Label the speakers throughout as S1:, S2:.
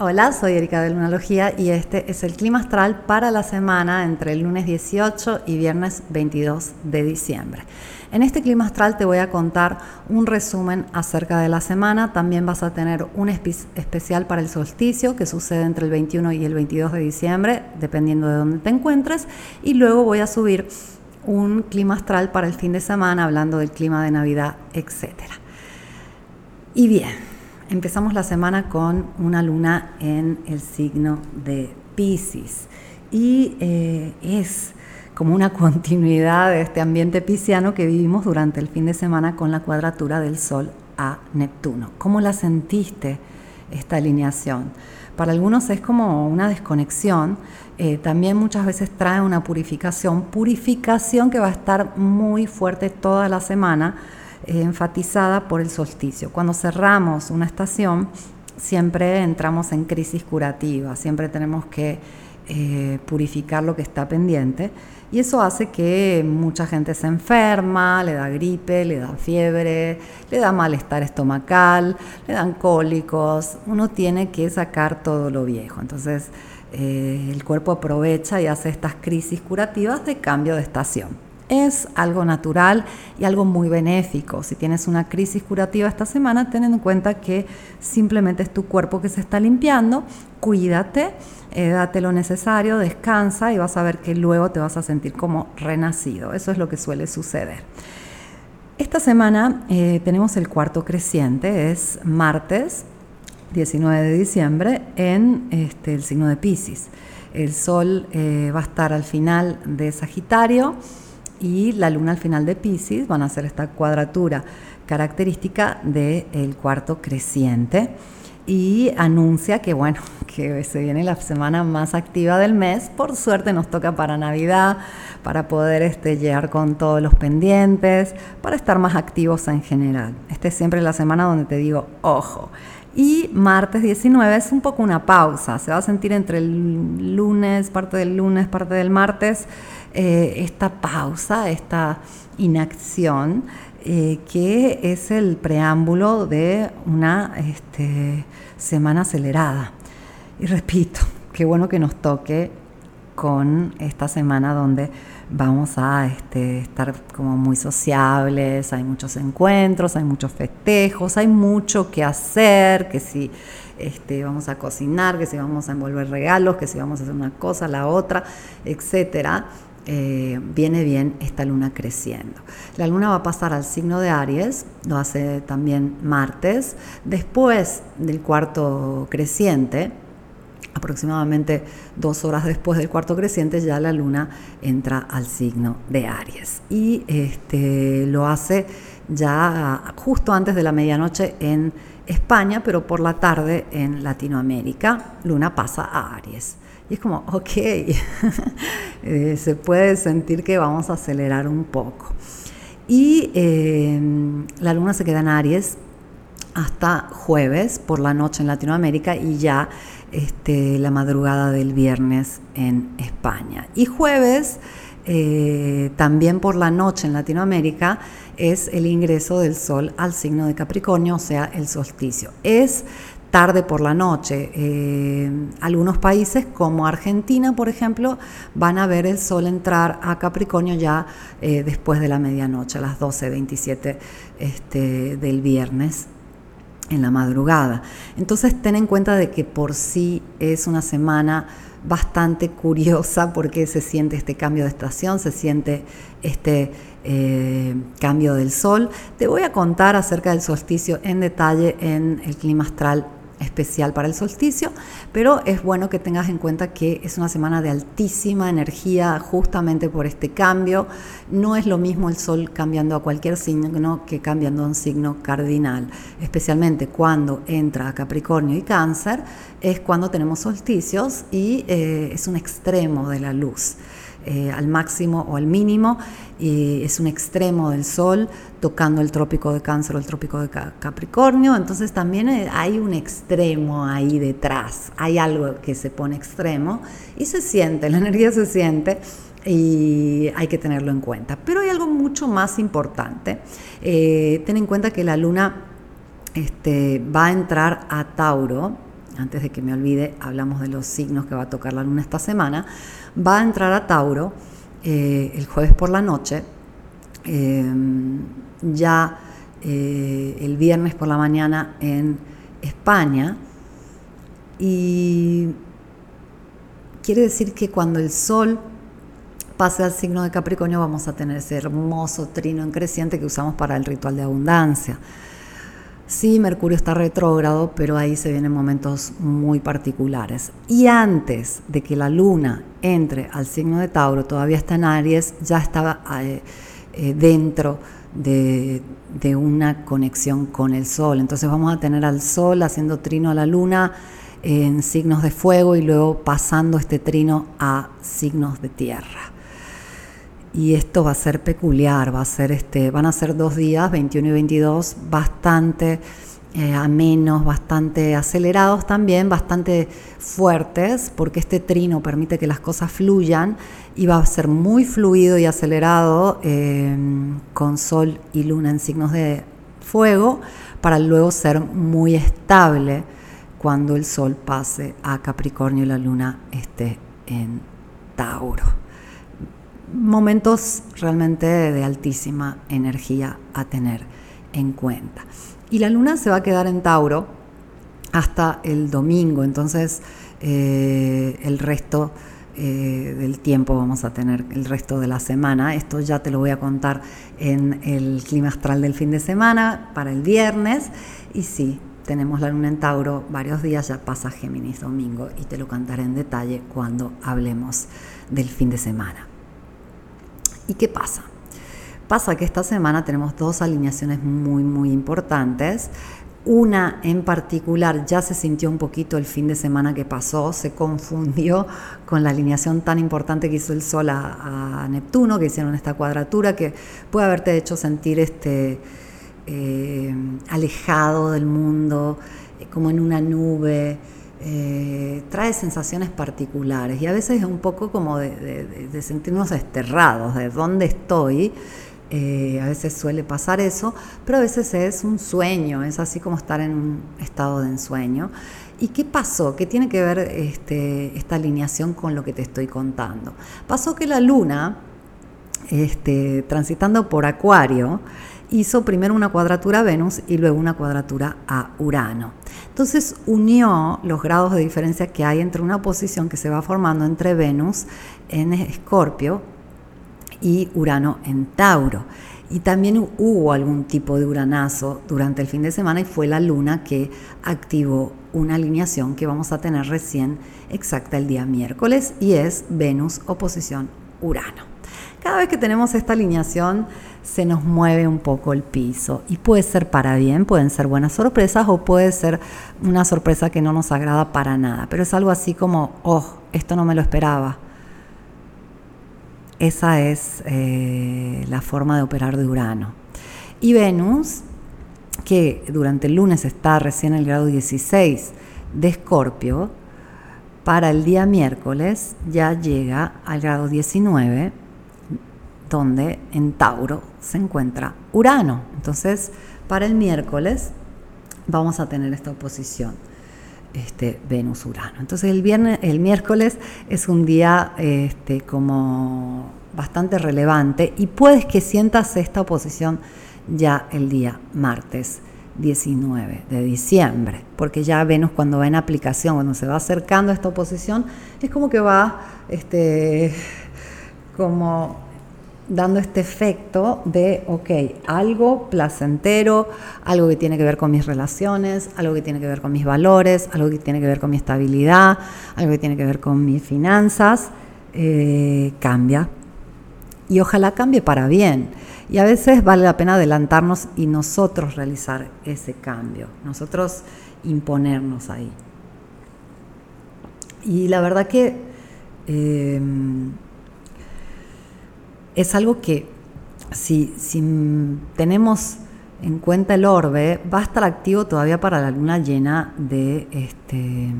S1: Hola, soy Erika de Lunalogía y este es el clima astral para la semana entre el lunes 18 y viernes 22 de diciembre. En este clima astral te voy a contar un resumen acerca de la semana. También vas a tener un especial para el solsticio que sucede entre el 21 y el 22 de diciembre, dependiendo de dónde te encuentres. Y luego voy a subir un clima astral para el fin de semana, hablando del clima de Navidad, etc. Y bien, Empezamos la semana con una luna en el signo de Pisces y eh, es como una continuidad de este ambiente pisciano que vivimos durante el fin de semana con la cuadratura del Sol a Neptuno. ¿Cómo la sentiste esta alineación? Para algunos es como una desconexión, eh, también muchas veces trae una purificación, purificación que va a estar muy fuerte toda la semana enfatizada por el solsticio. Cuando cerramos una estación, siempre entramos en crisis curativa, siempre tenemos que eh, purificar lo que está pendiente y eso hace que mucha gente se enferma, le da gripe, le da fiebre, le da malestar estomacal, le dan cólicos, uno tiene que sacar todo lo viejo. Entonces eh, el cuerpo aprovecha y hace estas crisis curativas de cambio de estación. Es algo natural y algo muy benéfico. Si tienes una crisis curativa esta semana, ten en cuenta que simplemente es tu cuerpo que se está limpiando. Cuídate, eh, date lo necesario, descansa y vas a ver que luego te vas a sentir como renacido. Eso es lo que suele suceder. Esta semana eh, tenemos el cuarto creciente, es martes 19 de diciembre en este, el signo de Pisces. El sol eh, va a estar al final de Sagitario y la luna al final de Pisces van a hacer esta cuadratura característica del cuarto creciente y anuncia que bueno, que se viene la semana más activa del mes. Por suerte nos toca para Navidad, para poder este, llegar con todos los pendientes, para estar más activos en general. Esta es siempre la semana donde te digo, ojo. Y martes 19 es un poco una pausa, se va a sentir entre el lunes, parte del lunes, parte del martes, eh, esta pausa, esta inacción, eh, que es el preámbulo de una este, semana acelerada. Y repito, qué bueno que nos toque con esta semana donde vamos a este, estar como muy sociables, hay muchos encuentros, hay muchos festejos, hay mucho que hacer, que si este, vamos a cocinar, que si vamos a envolver regalos, que si vamos a hacer una cosa, la otra, etcétera. Eh, viene bien esta luna creciendo. La luna va a pasar al signo de Aries, lo hace también martes, después del cuarto creciente, aproximadamente dos horas después del cuarto creciente, ya la luna entra al signo de Aries. Y este, lo hace ya justo antes de la medianoche en España, pero por la tarde en Latinoamérica. Luna pasa a Aries. Y es como, ok, eh, se puede sentir que vamos a acelerar un poco. Y em, la luna se queda en Aries hasta jueves por la noche en Latinoamérica y ya este, la madrugada del viernes en España. Y jueves, eh, también por la noche en Latinoamérica, es el ingreso del Sol al signo de Capricornio, o sea, el solsticio. Es tarde por la noche. Eh, algunos países como Argentina, por ejemplo, van a ver el sol entrar a Capricornio ya eh, después de la medianoche, a las 12.27 este, del viernes en la madrugada. Entonces ten en cuenta de que por sí es una semana bastante curiosa porque se siente este cambio de estación, se siente este eh, cambio del sol. Te voy a contar acerca del solsticio en detalle en el clima astral especial para el solsticio, pero es bueno que tengas en cuenta que es una semana de altísima energía justamente por este cambio. No es lo mismo el sol cambiando a cualquier signo que cambiando a un signo cardinal, especialmente cuando entra Capricornio y Cáncer, es cuando tenemos solsticios y eh, es un extremo de la luz. Eh, al máximo o al mínimo, y es un extremo del Sol tocando el trópico de Cáncer o el trópico de Capricornio, entonces también eh, hay un extremo ahí detrás, hay algo que se pone extremo y se siente, la energía se siente y hay que tenerlo en cuenta. Pero hay algo mucho más importante, eh, ten en cuenta que la luna este, va a entrar a Tauro antes de que me olvide, hablamos de los signos que va a tocar la luna esta semana, va a entrar a Tauro eh, el jueves por la noche, eh, ya eh, el viernes por la mañana en España, y quiere decir que cuando el Sol pase al signo de Capricornio vamos a tener ese hermoso trino en creciente que usamos para el ritual de abundancia. Sí, Mercurio está retrógrado, pero ahí se vienen momentos muy particulares. Y antes de que la luna entre al signo de Tauro, todavía está en Aries, ya estaba eh, eh, dentro de, una conexión con el Sol. Entonces vamos a tener al Sol haciendo trino a la luna en signos de fuego y luego pasando este trino a signos de tierra y esto va a ser peculiar, va a ser este, van a ser dos días, 21 y 22, bastante eh, amenos, bastante acelerados también, bastante fuertes, porque este trino permite que las cosas fluyan y va a ser muy fluido y acelerado eh, con sol y luna en signos de fuego, para luego ser muy estable cuando el sol pase a Capricornio y la luna esté en Tauro momentos realmente de altísima energía a tener en cuenta. Y la luna se va a quedar en Tauro hasta el domingo, entonces eh, el resto eh, del tiempo vamos a tener, el resto de la semana. Esto ya te lo voy a contar en el clima astral del fin de semana para el viernes. Y sí, tenemos la luna en Tauro varios días, ya pasa Géminis domingo y te lo cantaré en detalle cuando hablemos del fin de semana. ¿Y qué pasa? Pasa que esta semana tenemos dos alineaciones muy, muy importantes. Una en particular ya se sintió un poquito el fin de semana que pasó, se confundió con la alineación tan importante que hizo el Sol a, Neptuno, que hicieron esta cuadratura, que puede haberte hecho sentir este, eh, alejado del mundo, eh, como en una nube. Eh, trae sensaciones particulares y a veces es un poco como de, sentirnos desterrados, de dónde estoy. Eh, a veces suele pasar eso, pero a veces es un sueño, es así como estar en un estado de ensueño. ¿Y qué pasó? ¿Qué tiene que ver este, esta alineación con lo que te estoy contando? Pasó que la luna, este, transitando por Acuario, hizo primero una cuadratura a Venus y luego una cuadratura a Urano. Entonces unió los grados de diferencia que hay entre una oposición que se va formando entre Venus en Escorpio y Urano en Tauro. Y también hubo algún tipo de uranazo durante el fin de semana y fue la luna que activó una alineación que vamos a tener recién exacta el día miércoles y es Venus oposición Urano. Cada vez que tenemos esta alineación se nos mueve un poco el piso y puede ser para bien, pueden ser buenas sorpresas o puede ser una sorpresa que no nos agrada para nada, pero es algo así como, oh, esto no me lo esperaba. Esa es eh, la forma de operar de Urano. Y Venus, que durante el lunes está recién en el grado 16 de Escorpio, para el día miércoles ya llega al grado 19 donde en Tauro se encuentra Urano. Entonces, para el miércoles vamos a tener esta oposición. Este, Venus-Urano. Entonces el viernes, el miércoles es un día este, como bastante relevante y puedes que sientas esta oposición ya el día martes 19 de diciembre, porque ya Venus cuando va en aplicación, cuando se va acercando a esta oposición, es como que va este, como dando este efecto de, ok, algo placentero, algo que tiene que ver con mis relaciones, algo que tiene que ver con mis valores, algo que tiene que ver con mi estabilidad, algo que tiene que ver con mis finanzas, eh, cambia. Y ojalá cambie para bien. Y a veces vale la pena adelantarnos y nosotros realizar ese cambio, nosotros imponernos ahí. Y la verdad que... Eh, es algo que si, tenemos en cuenta el orbe, va a estar activo todavía para la luna llena de este,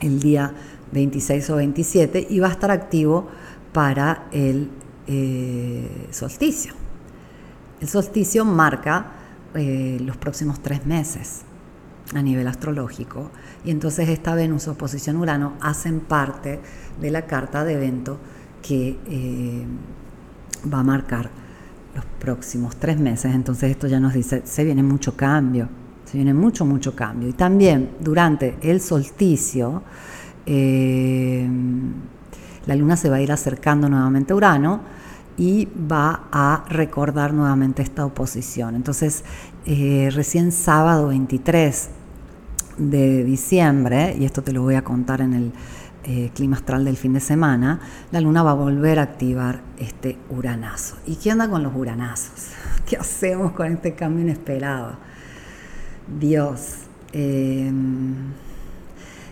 S1: el día 26 o 27 y va a estar activo para el eh, solsticio. El solsticio marca eh, los próximos tres meses. a nivel astrológico. Y entonces esta Venus oposición Urano hacen parte de la carta de evento que eh, va a marcar los próximos tres meses. Entonces esto ya nos dice, se viene mucho cambio, se viene mucho, mucho cambio. Y también durante el solsticio, eh, la luna se va a ir acercando nuevamente a Urano y va a recordar nuevamente esta oposición. Entonces, eh, recién sábado 23 de diciembre, y esto te lo voy a contar en el eh, clima astral del fin de semana, la luna va a volver a activar este uranazo. ¿Y qué onda con los uranazos? ¿Qué hacemos con este cambio inesperado? Dios. Em,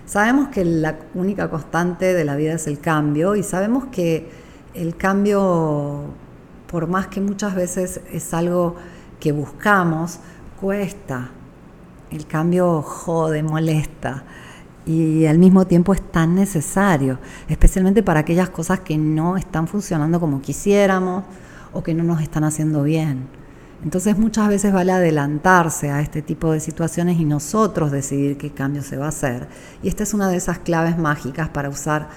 S1: sabemos que la única constante de la vida es el cambio y sabemos que el cambio, por más que muchas veces es algo que buscamos, cuesta. El cambio jode, molesta y al mismo tiempo es tan necesario, especialmente para aquellas cosas que no están funcionando como quisiéramos o que no nos están haciendo bien. Entonces muchas veces vale adelantarse a este tipo de situaciones y nosotros decidir qué cambio se va a hacer. Y esta es una de esas claves mágicas para usar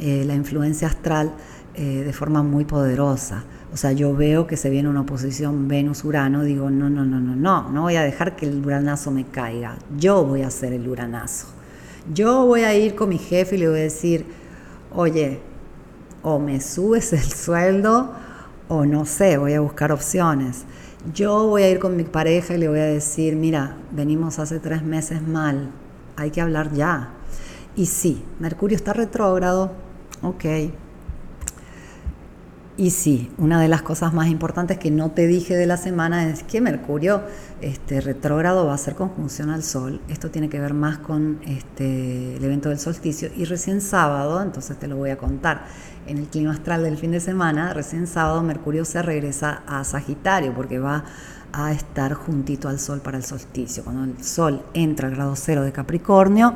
S1: eh, la influencia astral eh, de forma muy poderosa. O sea, yo veo que se viene una oposición Venus-Urano, digo, no, no, no, no, no, no voy a dejar que el uranazo me caiga, yo voy a hacer el uranazo. Yo voy a ir con mi jefe y le voy a decir, oye, o me subes el sueldo o no sé, voy a buscar opciones. Yo voy a ir con mi pareja y le voy a decir, mira, venimos hace tres meses mal, hay que hablar ya. Y sí, Mercurio está retrógrado, ok, y sí, una de las cosas más importantes que no te dije de la semana es que Mercurio este, retrógrado va a hacer conjunción al Sol. Esto tiene que ver más con este, el evento del solsticio. Y recién sábado, entonces te lo voy a contar, en el clima astral del fin de semana, recién sábado Mercurio se regresa a Sagitario porque va a estar juntito al Sol para el solsticio. Cuando el Sol entra al grado cero de Capricornio,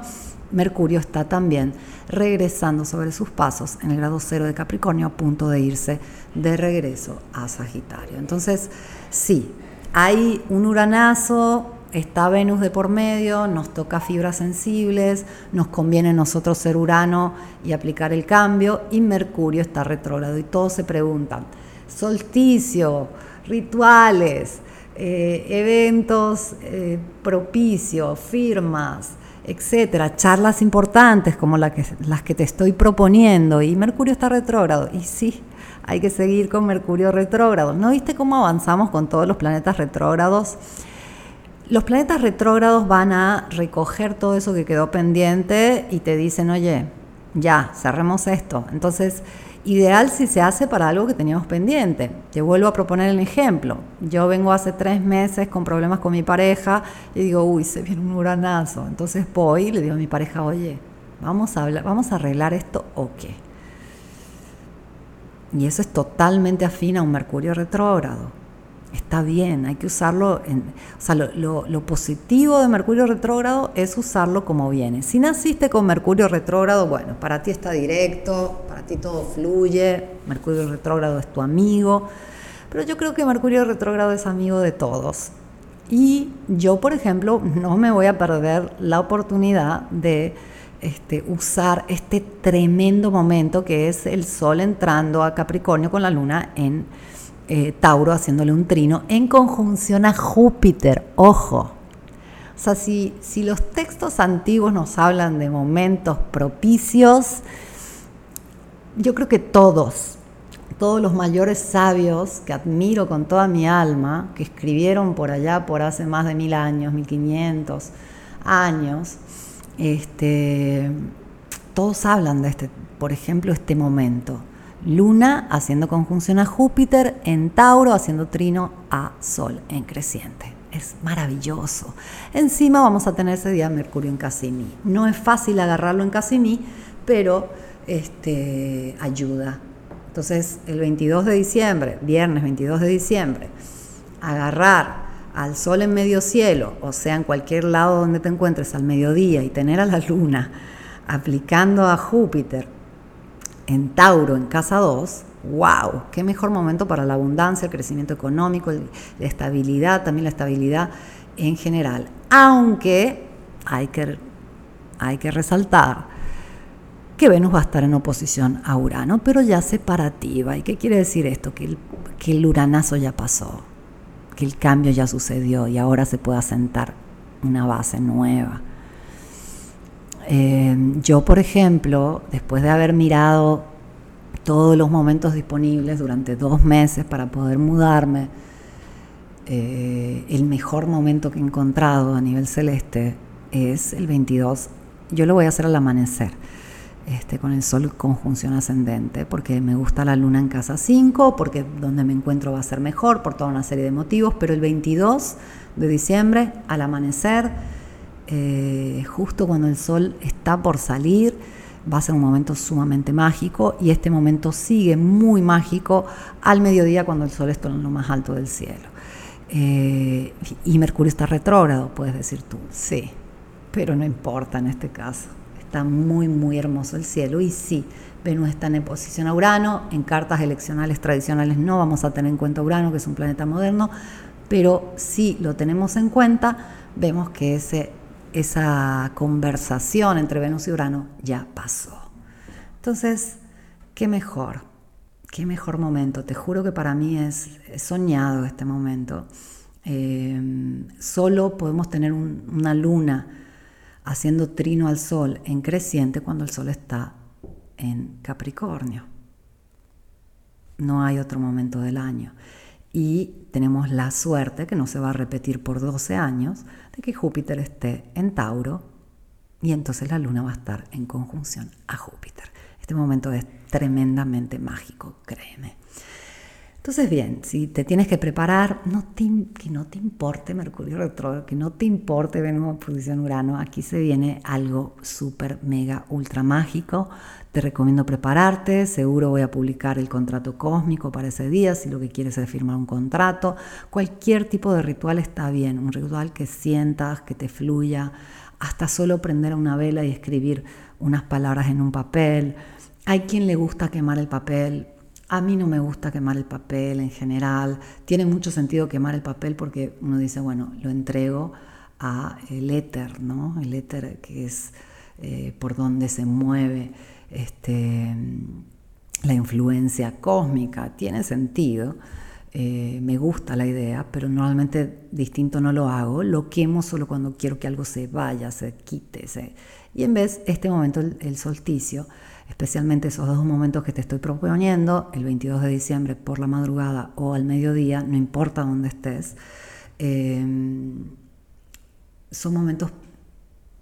S1: Mercurio está también regresando sobre sus pasos en el grado cero de Capricornio a punto de irse de regreso a Sagitario. Entonces, sí, hay un uranazo, está Venus de por medio, nos toca fibras sensibles, nos conviene nosotros ser Urano y aplicar el cambio, y Mercurio está retrógrado y todos se preguntan, solsticio, rituales, eh, eventos eh, propicios, firmas, etcétera, charlas importantes como las que te estoy proponiendo y Mercurio está retrógrado. Y sí, hay que seguir con Mercurio retrógrado. ¿No viste cómo avanzamos con todos los planetas retrógrados? Los planetas retrógrados van a recoger todo eso que quedó pendiente y te dicen, oye, ya, cerremos esto. Entonces, Ideal si se hace para algo que teníamos pendiente. Te vuelvo a proponer el ejemplo. Yo vengo hace tres meses con problemas con mi pareja y digo, uy, se viene un uranazo. Entonces voy y le digo a mi pareja, oye, vamos a, hablar, vamos a arreglar esto o qué. Y eso es totalmente afín a un Mercurio retrógrado está bien, hay que usarlo. O sea, lo, positivo de Mercurio retrógrado es usarlo como viene. Si naciste con Mercurio retrógrado, bueno, para ti está directo, para ti todo fluye, Mercurio retrógrado es tu amigo, pero yo creo que Mercurio retrógrado es amigo de todos. Y yo, por ejemplo, no me voy a perder la oportunidad de este, usar este tremendo momento que es el Sol entrando a Capricornio con la Luna en eh, Tauro haciéndole un trino en conjunción a Júpiter, ojo. O sea, si, si los textos antiguos nos hablan de momentos propicios, yo creo que todos, todos los mayores sabios que admiro con toda mi alma, que escribieron por allá por hace más de mil años, mil quinientos años, este, todos hablan de este, por ejemplo, este momento. Luna haciendo conjunción a Júpiter en Tauro, haciendo trino a Sol en creciente. Es maravilloso. Encima vamos a tener ese día Mercurio en Casimí. No es fácil agarrarlo en Casimí, pero este, ayuda. Entonces, el 22 de diciembre, viernes 22 de diciembre, agarrar al sol en medio cielo, o sea, en cualquier lado donde te encuentres al mediodía y tener a la luna aplicando a Júpiter en Tauro, en casa 2, wow, qué mejor momento para la abundancia, el crecimiento económico, la estabilidad, también la estabilidad en general. Aunque hay que, hay que resaltar que Venus va a estar en oposición a Urano, pero ya separativa. ¿Y qué quiere decir esto? Que el, que el uranazo ya pasó, que el cambio ya sucedió y ahora se puede asentar una base nueva. Eh, yo, por ejemplo, después de haber mirado todos los momentos disponibles durante dos meses para poder mudarme, eh, el mejor momento que he encontrado a nivel celeste es el 22. Yo lo voy a hacer al amanecer, este, con el sol conjunción ascendente, porque me gusta la luna en casa 5, porque donde me encuentro va a ser mejor, por toda una serie de motivos, pero el 22 de diciembre, al amanecer, eh, justo cuando el sol está por salir, va a ser un momento sumamente mágico y este momento sigue muy mágico al mediodía cuando el sol está en lo más alto del cielo. Eh, y Mercurio está retrógrado, puedes decir tú, sí, pero no importa en este caso. Está muy, muy hermoso el cielo y sí, Venus está en posición a Urano, en cartas eleccionales tradicionales no vamos a tener en cuenta Urano, que es un planeta moderno, pero si lo tenemos en cuenta, vemos que ese, esa conversación entre Venus y Urano ya pasó. Entonces, ¿qué mejor? qué mejor momento. Te juro que para mí es, soñado este momento. Eh, solo podemos tener una luna haciendo trino al sol en creciente cuando el sol está en Capricornio. No hay otro momento del año. Y tenemos la suerte, que no se va a repetir por 12 años, de que Júpiter esté en Tauro y entonces la luna va a estar en conjunción a Júpiter. Este momento es tremendamente mágico, créeme. Entonces, bien, si te tienes que preparar, que no te importe Mercurio retrógrado, que no te importe Venus en posición Urano, aquí se viene algo súper, mega, ultra mágico. Te recomiendo prepararte, seguro voy a publicar el contrato cósmico para ese día, si lo que quieres es firmar un contrato. Cualquier tipo de ritual está bien, un ritual que sientas, que te fluya, hasta solo prender una vela y escribir unas palabras en un papel hay quien le gusta quemar el papel. A mí no me gusta quemar el papel en general. Tiene mucho sentido quemar el papel porque uno dice, bueno, lo entrego a el éter, ¿no? El éter que es eh, por donde se mueve este, la influencia cósmica. Tiene sentido. Eh, me gusta la idea, pero normalmente distinto no lo hago. Lo quemo solo cuando quiero que algo se vaya, se quite. Y en vez, este momento, el solsticio, especialmente esos dos momentos que te estoy proponiendo, el 22 de diciembre por la madrugada o al mediodía, no importa dónde estés, eh, son momentos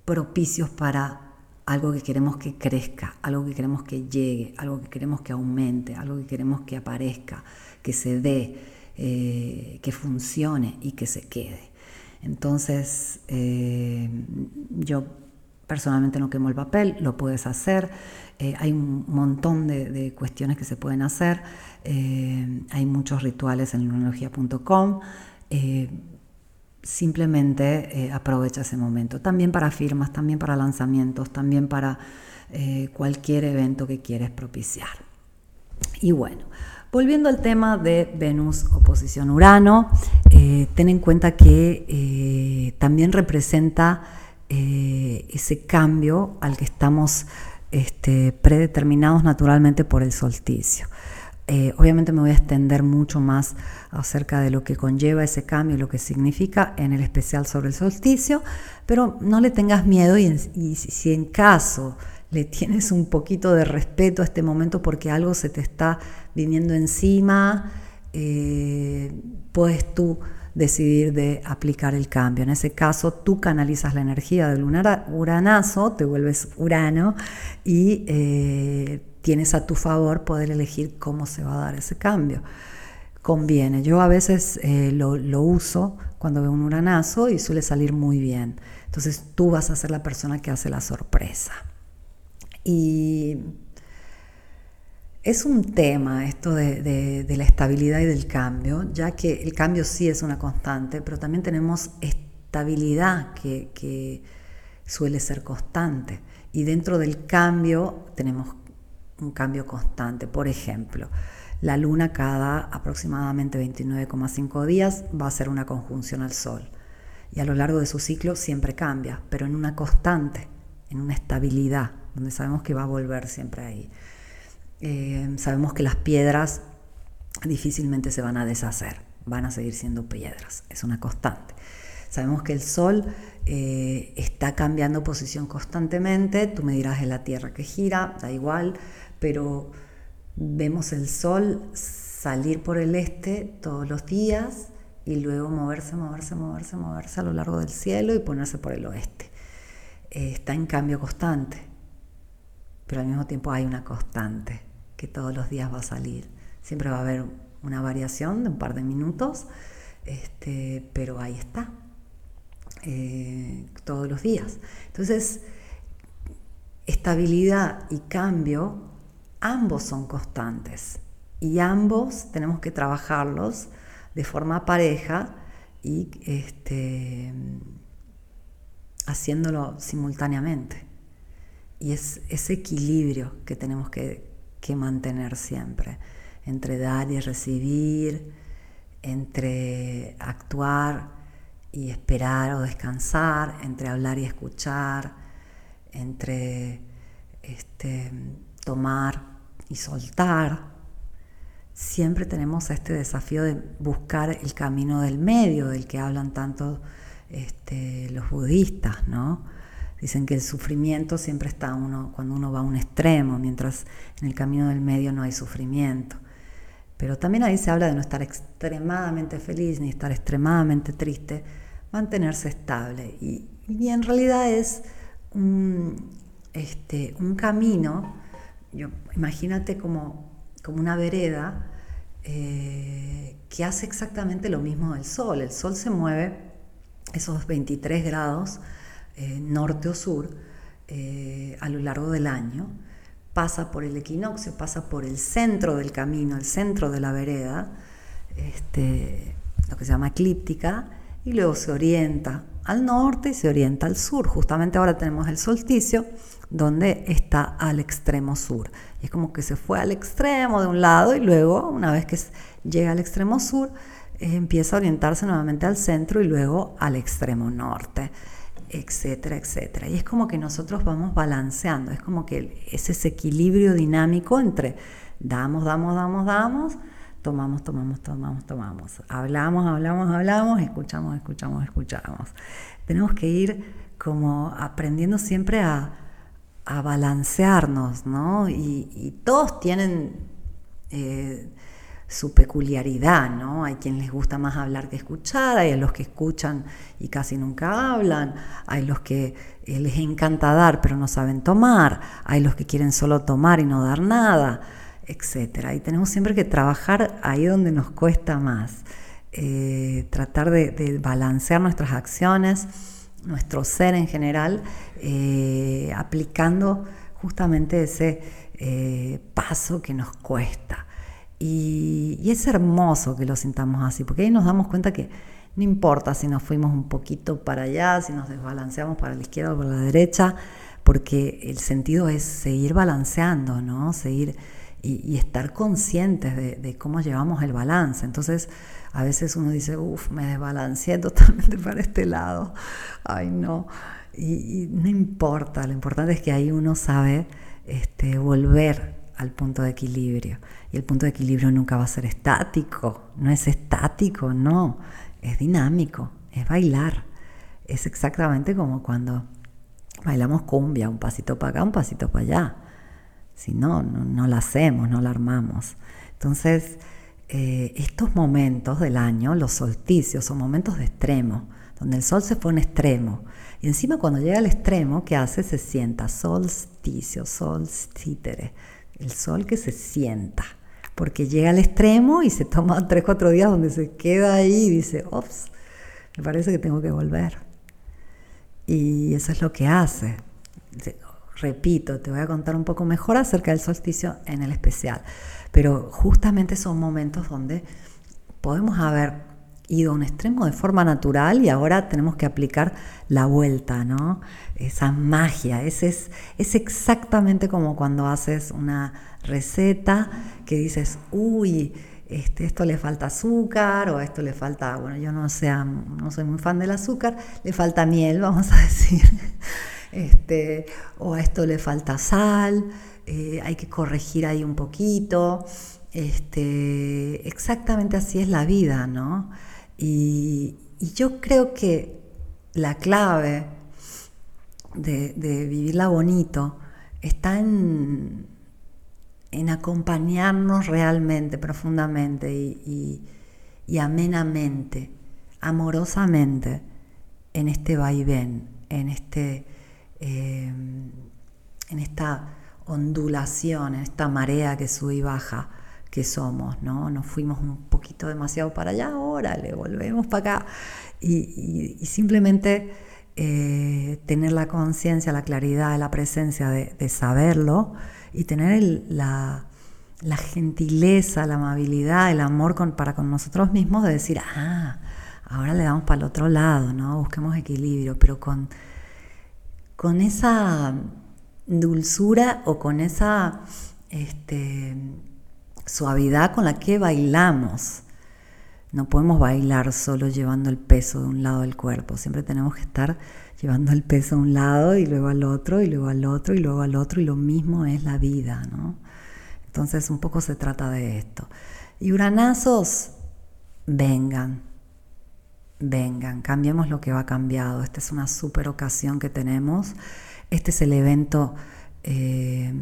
S1: propicios para algo que queremos que crezca, algo que queremos que llegue, algo que queremos que aumente, algo que queremos que aparezca, que se dé, eh, que funcione y que se quede. Entonces, eh, yo personalmente no quemo el papel, lo puedes hacer. Eh, hay un montón de, cuestiones que se pueden hacer. Eh, hay muchos rituales en lunología.com. Eh, simplemente aprovecha ese momento. También para firmas, también para lanzamientos, también para cualquier evento que quieres propiciar. Y bueno, volviendo al tema de Venus oposición Urano, ten en cuenta que también representa eh, ese cambio al que estamos este, predeterminados naturalmente por el solsticio. Eh, obviamente me voy a extender mucho más acerca de lo que conlleva ese cambio y lo que significa en el especial sobre el solsticio, pero no le tengas miedo y, si en caso le tienes un poquito de respeto a este momento porque algo se te está viniendo encima, eh, puedes tú decidir de aplicar el cambio. En ese caso, tú canalizas la energía del uranazo, te vuelves urano y eh, tienes a tu favor poder elegir cómo se va a dar ese cambio. Conviene. Yo a veces eh, lo, lo, uso cuando veo un uranazo y suele salir muy bien. Entonces tú vas a ser la persona que hace la sorpresa. Y es un tema esto de, la estabilidad y del cambio, ya que el cambio sí es una constante, pero también tenemos estabilidad que, suele ser constante. Y dentro del cambio tenemos un cambio constante. Por ejemplo, la luna cada aproximadamente 29,5 días va a ser una conjunción al sol. y a lo largo de su ciclo siempre cambia, pero en una constante, en una estabilidad, donde sabemos que va a volver siempre ahí. Eh, sabemos que las piedras difícilmente se van a deshacer, van a seguir siendo piedras, es una constante. Sabemos que el Sol eh, está cambiando posición constantemente, tú me dirás de la Tierra que gira, da igual, pero vemos el Sol salir por el este todos los días y luego moverse, moverse, moverse, moverse a lo largo del cielo y ponerse por el oeste. Eh, está en cambio constante, pero al mismo tiempo hay una constante que todos los días va a salir. Siempre va a haber una variación de un par de minutos, este, pero ahí está. Eh, todos los días. Entonces, estabilidad y cambio, ambos son constantes y ambos tenemos que trabajarlos de forma pareja y este, haciéndolo simultáneamente. Y es ese equilibrio que tenemos que, que mantener siempre, entre dar y recibir, entre actuar y esperar o descansar, entre hablar y escuchar, entre este, tomar y soltar. Siempre tenemos este desafío de buscar el camino del medio, del que hablan tanto este, los budistas, ¿no? Dicen que el sufrimiento siempre está uno, cuando uno va a un extremo, mientras en el camino del medio no hay sufrimiento. Pero también ahí se habla de no estar extremadamente feliz ni estar extremadamente triste, mantenerse estable. Y, en realidad es un, este, un camino, yo, imagínate como, como una vereda eh, que hace exactamente lo mismo del Sol. El Sol se mueve esos 23 grados eh, norte o sur eh, a lo largo del año pasa por el equinoccio, pasa por el centro del camino, el centro de la vereda, este, lo que se llama eclíptica, y luego se orienta al norte y se orienta al sur. Justamente ahora tenemos el solsticio, donde está al extremo sur. Es como que se fue al extremo de un lado y luego, una vez que llega al extremo sur, eh, empieza a orientarse nuevamente al centro y luego al extremo norte etcétera, etcétera. Y es como que nosotros vamos balanceando, es como que es ese equilibrio dinámico entre damos, damos, damos, damos, tomamos, tomamos, tomamos, tomamos, hablamos, hablamos, hablamos, escuchamos, escuchamos, escuchamos. Tenemos que ir como aprendiendo siempre a, balancearnos, ¿no? Y, todos tienen... Eh, su peculiaridad, ¿no? Hay quien les gusta más hablar que escuchar, hay los que escuchan y casi nunca hablan, hay los que eh, les encanta dar pero no saben tomar, hay los que quieren solo tomar y no dar nada, etc. Y tenemos siempre que trabajar ahí donde nos cuesta más, eh, tratar de, balancear nuestras acciones, nuestro ser en general, eh, aplicando justamente ese paso que nos cuesta. Y, es hermoso que lo sintamos así, porque ahí nos damos cuenta que no importa si nos fuimos un poquito para allá, si nos desbalanceamos para la izquierda o para la derecha, porque el sentido es seguir balanceando, ¿no? Seguir y, estar conscientes de, cómo llevamos el balance. Entonces, a veces uno dice, uff, me desbalanceé totalmente para este lado. Ay, no. Y, no importa, lo importante es que ahí uno sabe este, volver al punto de equilibrio. Y el punto de equilibrio nunca va a ser estático, no es estático, no, es dinámico, es bailar. Es exactamente como cuando bailamos cumbia, un pasito para acá, un pasito para allá. Si no, no, la hacemos, no la armamos. Entonces, eh, estos momentos del año, los solsticios, son momentos de extremo, donde el sol se pone extremo. Y encima cuando llega al extremo, ¿qué hace? Se sienta solsticio, solstitere el sol que se sienta, porque llega al extremo y se toma tres, cuatro días donde se queda ahí y dice, ops, me parece que tengo que volver. Y eso es lo que hace. Repito, te voy a contar un poco mejor acerca del solsticio en el especial, pero justamente son momentos donde podemos haber ido a un extremo de forma natural y ahora tenemos que aplicar la vuelta, ¿no? Esa magia, ese es, es exactamente como cuando haces una receta que dices, uy, este, esto le falta azúcar o esto le falta, bueno, yo no, sea, no soy muy fan del azúcar, le falta miel, vamos a decir, este, o a esto le falta sal, eh, hay que corregir ahí un poquito. Este, exactamente así es la vida, ¿no? Y, yo creo que la clave de, vivirla bonito está en, en, acompañarnos realmente, profundamente y, amenamente, amorosamente en este vaivén, en, este, eh, en esta ondulación, en esta marea que sube y baja que somos, ¿no? Nos fuimos un poquito demasiado para allá, ahora le volvemos para acá. Y, simplemente eh, tener la conciencia, la claridad, la presencia de, saberlo y tener la, gentileza, la amabilidad, el amor para con nosotros mismos de decir, ah, ahora le damos para el otro lado, ¿no? Busquemos equilibrio, pero con, con esa dulzura o con esa este, suavidad con la que bailamos. No podemos bailar solo llevando el peso de un lado del cuerpo, siempre tenemos que estar llevando el peso a un lado y luego al otro y luego al otro y luego al otro y lo mismo es la vida, ¿no? Entonces un poco se trata de esto. Y uranazos, vengan, vengan, cambiemos lo que va cambiado. Esta es una super ocasión que tenemos. Este es el evento eh,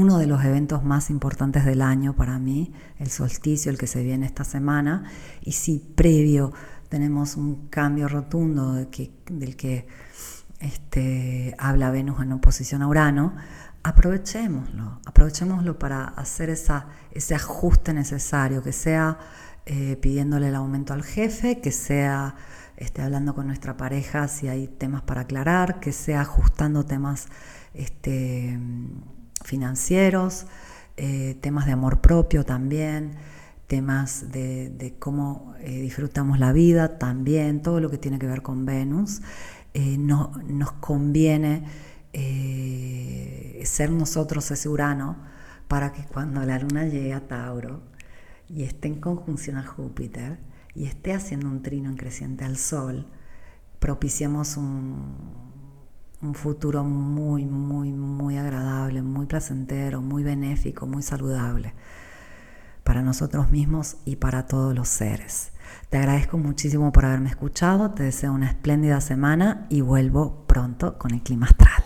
S1: uno de los eventos más importantes del año para mí, el solsticio, el que se viene esta semana, y si previo tenemos un cambio rotundo del que este, habla Venus en oposición a Urano, aprovechémoslo, aprovechémoslo para hacer ese ajuste necesario, que sea eh, pidiéndole el aumento al jefe, que sea este, hablando con nuestra pareja si hay temas para aclarar, que sea ajustando temas este, financieros, eh, temas de amor propio también, temas de, cómo eh, disfrutamos la vida también, todo lo que tiene que ver con Venus. Eh, no, nos conviene ser nosotros ese Urano para que cuando la luna llegue a Tauro y esté en conjunción a Júpiter y esté haciendo un trino en creciente al Sol, propiciemos un, un futuro muy, muy, muy agradable, muy placentero, muy benéfico, muy saludable para nosotros mismos y para todos los seres. Te agradezco muchísimo por haberme escuchado, te deseo una espléndida semana y vuelvo pronto con el clima astral.